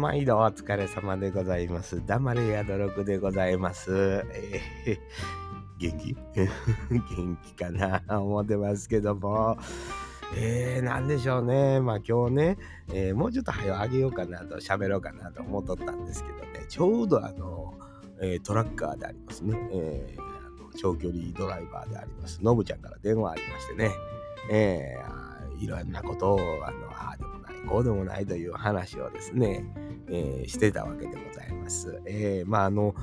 毎度お疲れ様でございます。黙れやどろくでございます。えー、元気？元気かな？思ってますけども。えー、なんでしょうね。まあ今日ね、えー、もうちょっと早あげようかなと喋ろうかなと思っとったんですけどね、ちょうどあの、えー、トラッカーでありますね、えー、あの長距離ドライバーであります、のぶちゃんから電話ありましてね、えー、いろんなことを、あの、ああでもない、こうでもないという話をですね、えー、してたわけでございます。えー、まああの、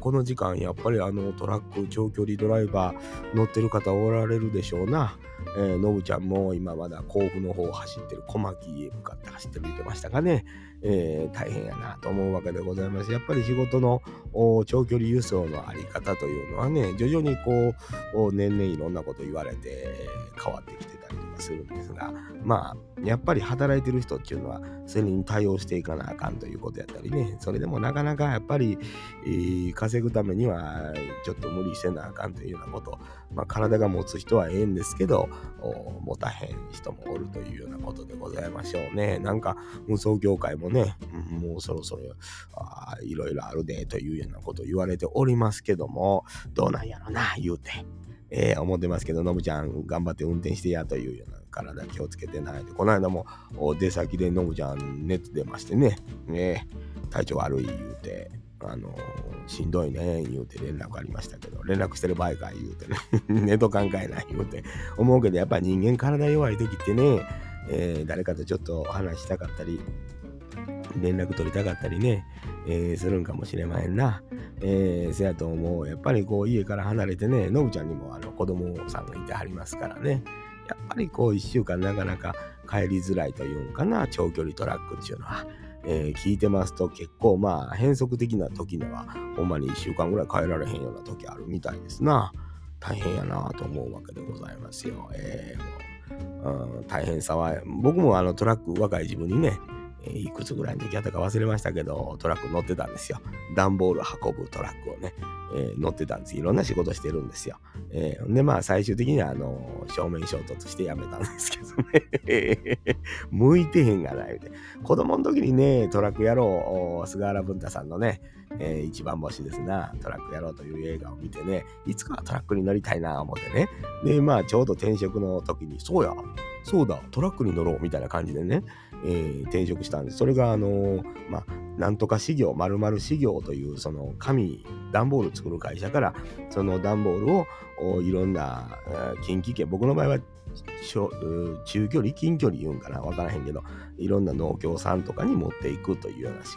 この時間やっぱりあのトラック長距離ドライバー乗ってる方おられるでしょうな。えー、のぶちゃんも今まだ甲府の方を走ってる小牧へ向かって走ってる言ってましたがね、えー、大変やなと思うわけでございます。やっぱり仕事の長距離輸送のあり方というのはね、徐々にこう、年々いろんなこと言われて変わってきてするんですが、まあ、やっぱり働いてる人っていうのは、それに対応していかなあかんということやったりね、それでもなかなかやっぱり、えー、稼ぐためには、ちょっと無理してなあかんというようなこと、まあ、体が持つ人はええんですけど、持たへん人もおるというようなことでございましょうね。なんか、運送業界もね、もうそろそろあいろいろあるでというようなことを言われておりますけども、どうなんやろな、言うて。えー、思ってますけど、のぶちゃん頑張って運転してやというような体気をつけてないで、この間も出先でのぶちゃん熱出ましてね、ね体調悪い言うて、あのしんどいね言うて連絡ありましたけど、連絡してる場合か言うてね、寝と考えない言うて。思うけど、やっぱ人間体弱い時ってね、えー、誰かとちょっと話したかったり、連絡取りたかったりね、えー、するんかもしれまへんな。えー、せやと思う。やっぱりこう家から離れてね、のぶちゃんにもあの子供さんがいてはりますからね。やっぱりこう一週間なかなか帰りづらいというんかな、長距離トラックっていうのは。えー、聞いてますと結構まあ変則的な時にはほんまに1週間ぐらい帰られへんような時あるみたいですな。大変やなと思うわけでございますよ。えー、うん、大変さは僕もあのトラック若い自分にねえいくつぐらいの時やったか忘れましたけど、トラック乗ってたんですよ。段ボール運ぶトラックをね、えー、乗ってたんです。いろんな仕事してるんですよ。えー、で、まあ、最終的には、あの、正面衝突してやめたんですけどね。向いてへんがないで。子供の時にね、トラック野郎、菅原文太さんのね、えー、一番星ですな、トラック野郎という映画を見てね、いつかはトラックに乗りたいな、思ってね。で、まあ、ちょうど転職の時に、そうや、そうだ、トラックに乗ろう、みたいな感じでね、えー、転職したんです。それが、あの、まあ、なんとか事業、まるまる事業という、その紙、段ボール作る会社から、その段ボールをいろんな近畿圏、僕の場合は中距離、近距離言うんかな、わからへんけど、いろんな農協さんとかに持っていくというような仕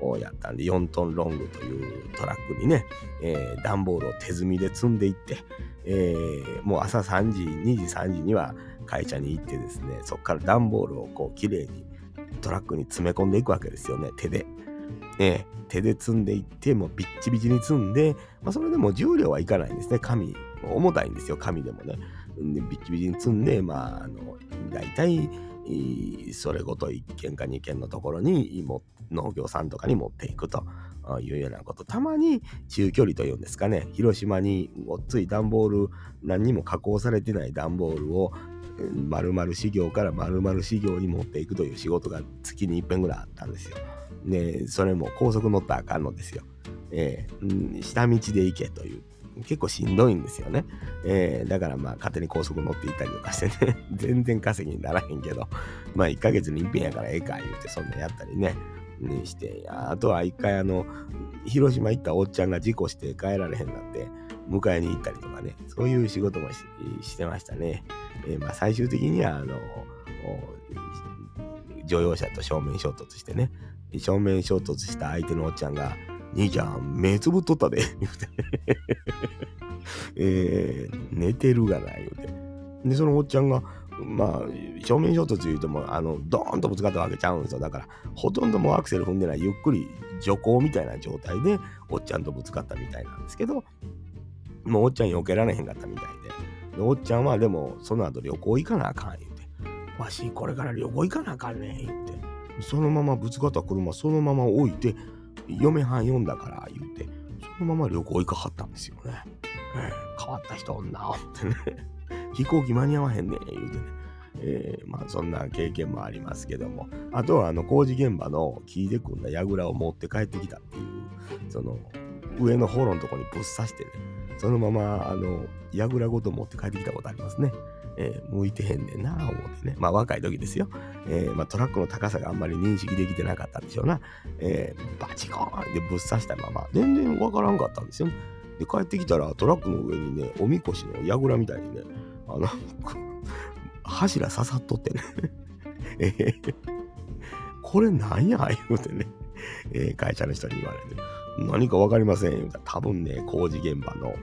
事をやったんで、4トンロングというトラックにね、えー、段ボールを手積みで積んでいって、えー、もう朝3時、2時、3時には会社に行ってですね、そこから段ボールをこう綺麗にトラックに詰め込んでいくわけですよね、手で。ね、手で積んでいって、もうビッチビチに積んで、まあ、それでも重量はいかないんですね、紙。重たいんですよ、紙でもね。でビッチビチに積んで、まあ、あの、大体、それごと1軒か2軒のところに農業さんとかに持っていくというようなこと。たまに中距離というんですかね、広島にごっつい段ボール、何にも加工されてない段ボールを丸々修行から丸々修行に持っていくという仕事が月に一遍ぐらいあったんですよ。で、それも高速乗ったらあかんのですよ。えー、下道で行けという。結構しんどいんですよね。えー、だからまあ勝手に高速乗っていったりとかしてね、全然稼ぎにならへんけど、まあ1ヶ月に一遍やからええか言うてそんなやったりね、にして、あとは一回あの、広島行ったおっちゃんが事故して帰られへんなって、迎えに行ったりとかね、そういう仕事もしてましたね。えー、まあ最終的にはあの、乗用車と正面衝突してね、正面衝突した相手のおっちゃんが、兄ちゃん、目つぶっとったで、言うて。えー、寝てるがな、言うて。で、そのおっちゃんが、まあ、正面衝突言うても、あの、ドーンとぶつかったわけちゃうんですよ。だから、ほとんどもうアクセル踏んでない、ゆっくり徐行みたいな状態で、おっちゃんとぶつかったみたいなんですけど、もうおっちゃん避けられへんかったみたいで。でおっちゃんはでも、その後旅行行かなあかん、言うて。わし、これから旅行行かなあかんねん、言うて。そのままぶつかった車、そのまま置いて、嫁はん読んだから言うて、そのまま旅行行かはったんですよね。えー、変わった人女ってね。飛行機間に合わへんねん言うてね。えー、まあそんな経験もありますけども、あとはあの工事現場の木で組んだ櫓を持って帰ってきたっていう、その上のホロのとこにぶっ刺してね、そのままあの櫓ごと持って帰ってきたことありますね。えー、向いてへんねんな思ってね。まあ若い時ですよ。えー、まあ、トラックの高さがあんまり認識できてなかったんでしょうな。えー、バチコーンでぶっ刺したまま、全然わからんかったんですよ、で、帰ってきたらトラックの上にね、おみこしの櫓みたいにね、あの 柱刺さっとってね えー、これなんや言うてね、えー、会社の人に言われて、何かわかりません言うた、多分ね、工事現場の、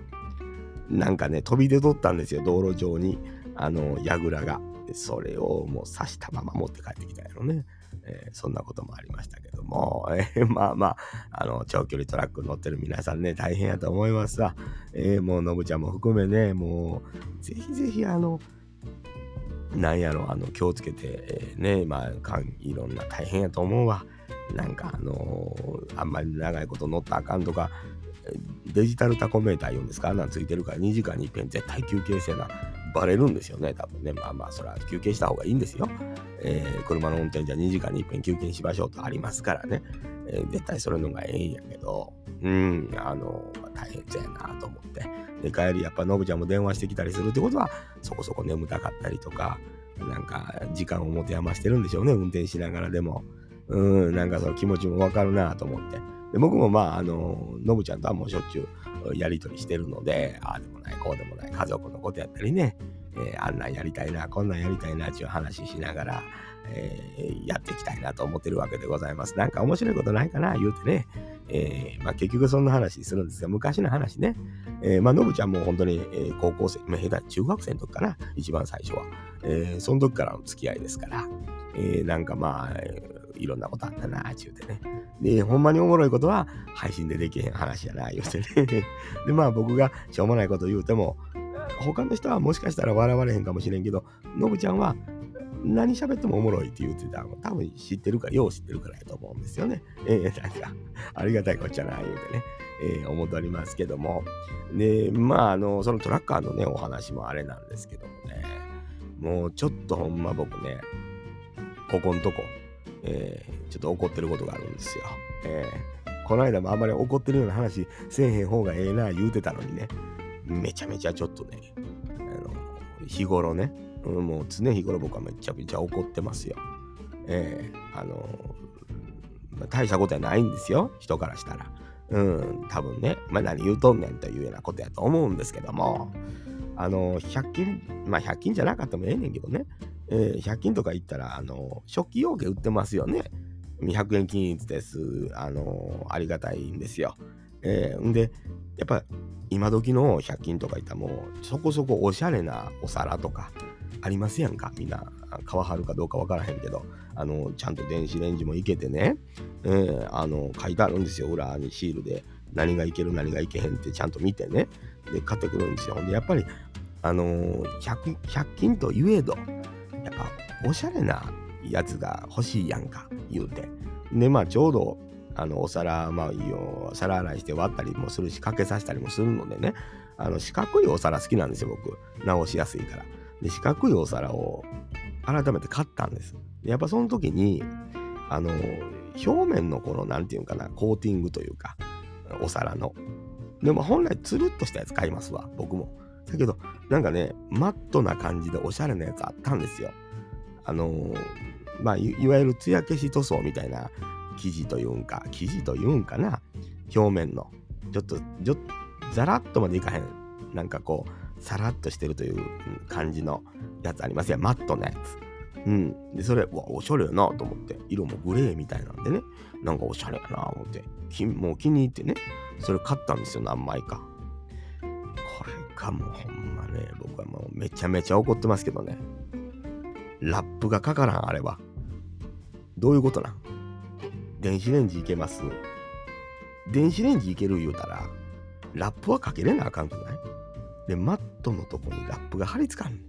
なんかね、飛び出とったんですよ、道路上に。あの、櫓が。それをもう刺したまま持って帰ってきたやろね。えー、そんなこともありましたけども、えー、まあまあ、あの、長距離トラック乗ってる皆さんね、大変やと思いますわ。えー、もう、のぶちゃんも含めね、もう、ぜひぜひ、あの、なんやろ、あの、気をつけて、えー、ね、まあ、いろんな大変やと思うわ。なんか、あのあんまり長いこと乗ったらあかんとか、デジタルタコメーター言うんですか？あんなんついてるから2時間に一遍絶対休憩せなバレるんですよね、多分ね。まあまあ、それは休憩した方がいいんですよ。えー、車の運転じゃ2時間に一遍休憩しましょうとありますからね。えー、絶対それのがええんやけど、うん、あの、大変そうやなと思って。で、帰り、やっぱ、のぶちゃんも電話してきたりするってことは、そこそこ眠たかったりとか、なんか、時間を持て余してるんでしょうね、運転しながらでも。うん、なんかその気持ちもわかるなと思って。で僕もまあ、あの、のぶちゃんとはもうしょっちゅうやりとりしてるので、ああでもない、こうでもない家族のことやったりね、えー、あんなんやりたいな、こんなんやりたいなっていう話しながら、えー、やっていきたいなと思ってるわけでございます。なんか面白いことないかな、言うてね。えー、まあ、結局そんな話するんですが、昔の話ね。えー、まあ、のぶちゃんも本当に、え、高校生、まあ、下手中学生の時かな、一番最初は。えー、その時からの付き合いですから、えー、なんかまあ、いろんなことあったな、ちゅうてね。で、ほんまにおもろいことは配信でできへん話やな、言うてね。で、まあ僕がしょうもないこと言うても、他の人はもしかしたら笑われへんかもしれんけど、のぶちゃんは何喋ってもおもろいって言ってたの多分知ってるか、よう知ってるからやと思うんですよね。えー、なんか、ありがたいこっちゃな、言うてね、えー、思っておりますけども。で、まあ、あの、そのトラッカーのね、お話もあれなんですけどもね、もうちょっとほんま僕ね、ここんとこ、えー、ちょっと怒ってることがあるんですよ。えー、この間もあんまり怒ってるような話せえへん方がええな言うてたのにね、めちゃめちゃちょっとね、あの日頃ね、もう常日頃僕はめちゃめちゃ怒ってますよ。えー、あのま大したことはないんですよ、人からしたら。うん、多分ね、まあ、何言うとんねんというようなことやと思うんですけども、あの、100均、まあ100均じゃなかったもええねんけどね、えー、100均とか行ったら、あの、食器用具売ってますよね。200円均一です。あの、ありがたいんですよ。えー、んで、やっぱ今時の100均とか行ったらもうそこそこおしゃれなお皿とかありますやんか。みんな、皮張るかどうかわからへんけど、あの、ちゃんと電子レンジもいけてね、えー、あの、書いてあるんですよ。裏にシールで。何がいける、何がいけへんってちゃんと見てね。で、買ってくるんですよ。で、やっぱり、あのー、100, 100均といえど、やっぱおしゃれなやつが欲しいやんか、言うて。で、まあちょうど、あの、お皿、まあいいよ、皿洗いして割ったりもするし、かけさせたりもするのでね、あの、四角いお皿好きなんですよ、僕。直しやすいから。で、四角いお皿を改めて買ったんです。でやっぱその時に、あの、表面のこの、なんていうんかな、コーティングというか、お皿の。でも本来つるっとしたやつ買いますわ、僕も。だけど、なんかね、マットな感じでおしゃれなやつあったんですよ。あのー、まあい、わゆる艶消し塗装みたいな生地というんか、生地というんかな、表面の。ちょっと、ちょザラッとまでいかへん。なんかこう、さらっとしてるという感じのやつありますやマットなやつ。うん。で、それ、わ、おしゃれやなと思って。色もグレーみたいなんでね。なんかおしゃれやな思って。もう気に入ってね。それ買ったんですよ、何枚か。かもほんまね、僕はもうめちゃめちゃ怒ってますけどね。ラップがかからん、あれは。どういうことなん？電子レンジいけます？電子レンジいける言うたら、ラップはかけれなあかんくない？で、マットのとこにラップが貼り付かん。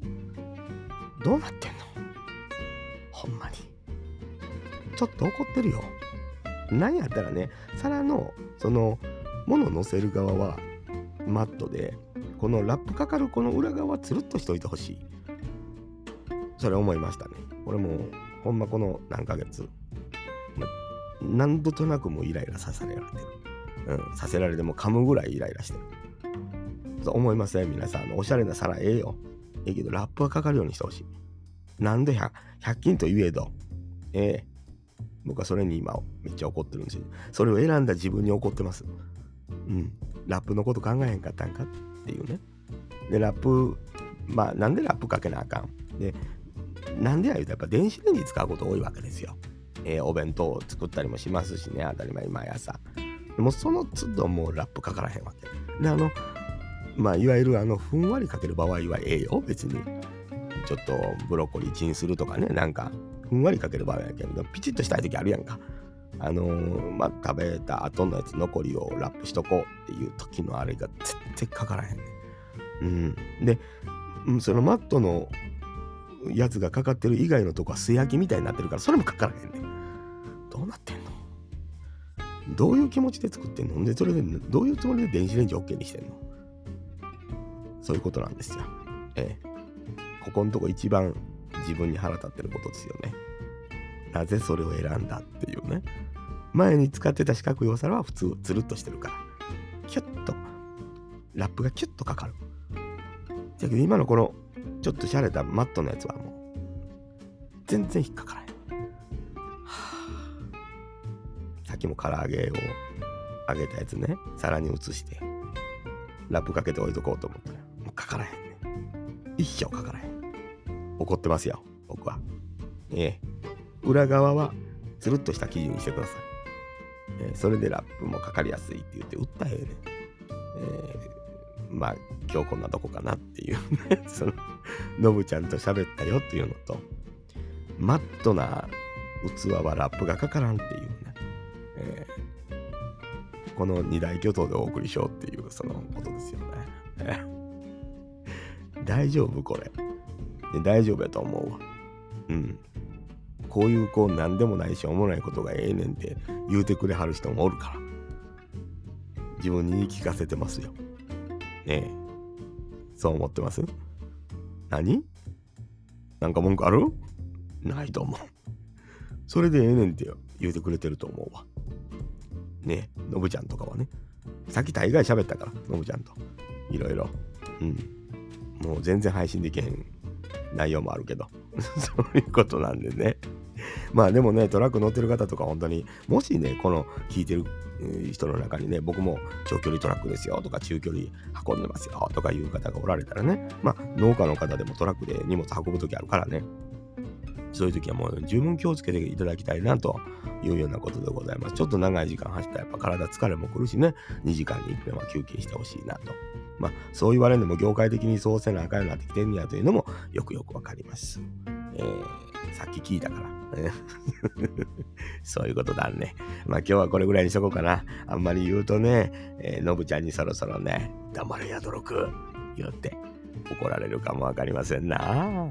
どうなってんの？ほんまに。ちょっと怒ってるよ。なんやったらね、皿の、その、物乗せる側はマットで、このラップかかるこの裏側つるっとしといてほしい。それ思いましたね。俺もほんまこの何ヶ月、ま、何度となくもうイライラさせられてる。うん、させられても噛むぐらいイライラしてる。そう思いません、皆さんあの。おしゃれな皿ええよ。ええけど、ラップがかかるようにしてほしい。なんで 100, 100均と言えど、ええ僕はそれに今めっちゃ怒ってるんですよ。それを選んだ自分に怒ってます。うん。ラップのこと考えへんかったんか？ってっていうね。で、ラップ、まあ、なんでラップかけなあかん。で、なんでや言うとやっぱ電子レンジ使うこと多いわけですよ。えー、お弁当を作ったりもしますしね、当たり前毎朝。でもその都度もうラップかからへんわけ。で、あの、まあ、いわゆるあの、ふんわりかける場合はええよ、別に。ちょっとブロッコリーチンするとかね、なんか、ふんわりかける場合やけど、ピチッとしたい時あるやんか。あのー、まあ、食べた後のやつ残りをラップしとこうっていう時のあれが絶対かからへんねん。うん。で、そのマットのやつがかかってる以外のとこは素焼きみたいになってるからそれもかからへんねんどうなってんの？どういう気持ちで作ってんの？でそれでどういうつもりで電子レンジ OK にしてんの？そういうことなんですよ。ええ。ここのとこ一番自分に腹立ってることですよね。なぜそれを選んだっていうね。前に使ってた四角いお皿は普通つるっとしてるから。キュッと、ラップがキュッとかかる。だけど今のこのちょっとしゃれたマットのやつはもう全然引っかからへん。さっきも唐揚げを揚げたやつね、皿に移して、ラップかけて置いとこうと思ったら、もうかからへんね。一生かからへん。怒ってますよ、僕は。ええ。裏側はつるっとした生地にしてください。えー、それでラップもかかりやすいって言って売ったらええね。えー、まあ今日こんなとこかなっていう。ね そののぶちゃんと喋ったよっていうのとマットな器はラップがかからんっていうね、えー、この二大巨頭でお送りしようっていうそのことですよね、大丈夫これ。大丈夫やと思うわ。うん。こういうこう何でもないしおもろいことがええねんって言うてくれはる人もおるから自分に聞かせてますよねえそう思ってます？何？なんか文句ある？ないと思う。それでええねんって言うてくれてると思うわ。ねえ、のぶちゃんとかはね。さっき大概喋ったから、のぶちゃんと。いろいろ。うん。もう全然配信できへん内容もあるけど。そういうことなんでね。まあでもね、トラック乗ってる方とか本当に、もしね、この聞いてる人の中にね、僕も長距離トラックですよとか中距離運んでますよとかいう方がおられたらね、まあ農家の方でもトラックで荷物運ぶ時あるからね、そういう時はもう十分気をつけていただきたいなというようなことでございます。ちょっと長い時間走ったらやっぱ体疲れも来るしね、2時間に1遍は休憩してほしいなと。まあそう言われるのも業界的にそうせなあかんようになってきてんねやというのもよくよくわかります。えー、さっき聞いたから。そういうことだね。まあ今日はこれぐらいにしとこうかな。あんまり言うとね、えー、のぶちゃんにそろそろね、黙れやどろく言って怒られるかもわかりませんな。